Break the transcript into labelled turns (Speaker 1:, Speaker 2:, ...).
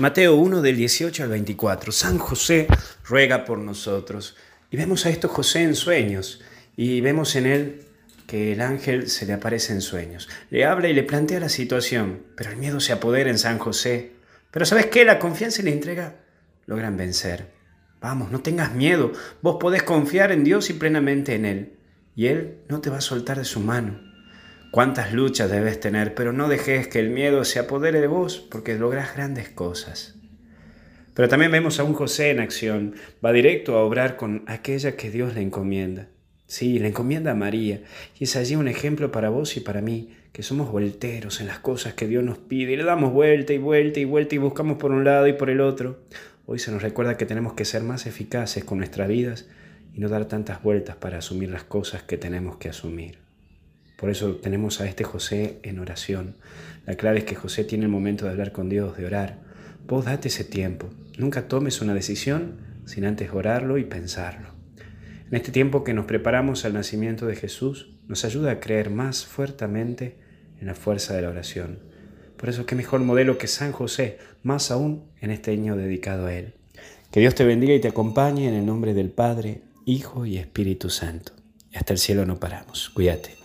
Speaker 1: Mateo 1 del 18 al 24. San José ruega por nosotros. Y vemos a esto José en sueños. Y vemos en él que el ángel se le aparece en sueños. Le habla y le plantea la situación. Pero el miedo se apodera en San José. Pero ¿sabes qué? La confianza y la entrega logran vencer. Vamos, no tengas miedo. Vos podés confiar en Dios y plenamente en Él. Y Él no te va a soltar de su mano. Cuántas luchas debes tener, pero no dejes que el miedo se apodere de vos, porque lográs grandes cosas. Pero también vemos a un José en acción. Va directo a obrar con aquella que Dios le encomienda. Sí, le encomienda a María. Y es allí un ejemplo para vos y para mí, que somos volteros en las cosas que Dios nos pide y le damos vuelta y vuelta y vuelta y buscamos por un lado y por el otro. Hoy se nos recuerda que tenemos que ser más eficaces con nuestras vidas y no dar tantas vueltas para asumir las cosas que tenemos que asumir. Por eso tenemos a este José en oración. La clave es que José tiene el momento de hablar con Dios, de orar. Vos date ese tiempo. Nunca tomes una decisión sin antes orarlo y pensarlo. En este tiempo que nos preparamos al nacimiento de Jesús, nos ayuda a creer más fuertemente en la fuerza de la oración. Por eso, qué mejor modelo que San José, más aún en este año dedicado a Él. Que Dios te bendiga y te acompañe en el nombre del Padre, Hijo y Espíritu Santo. Hasta el cielo no paramos. Cuídate.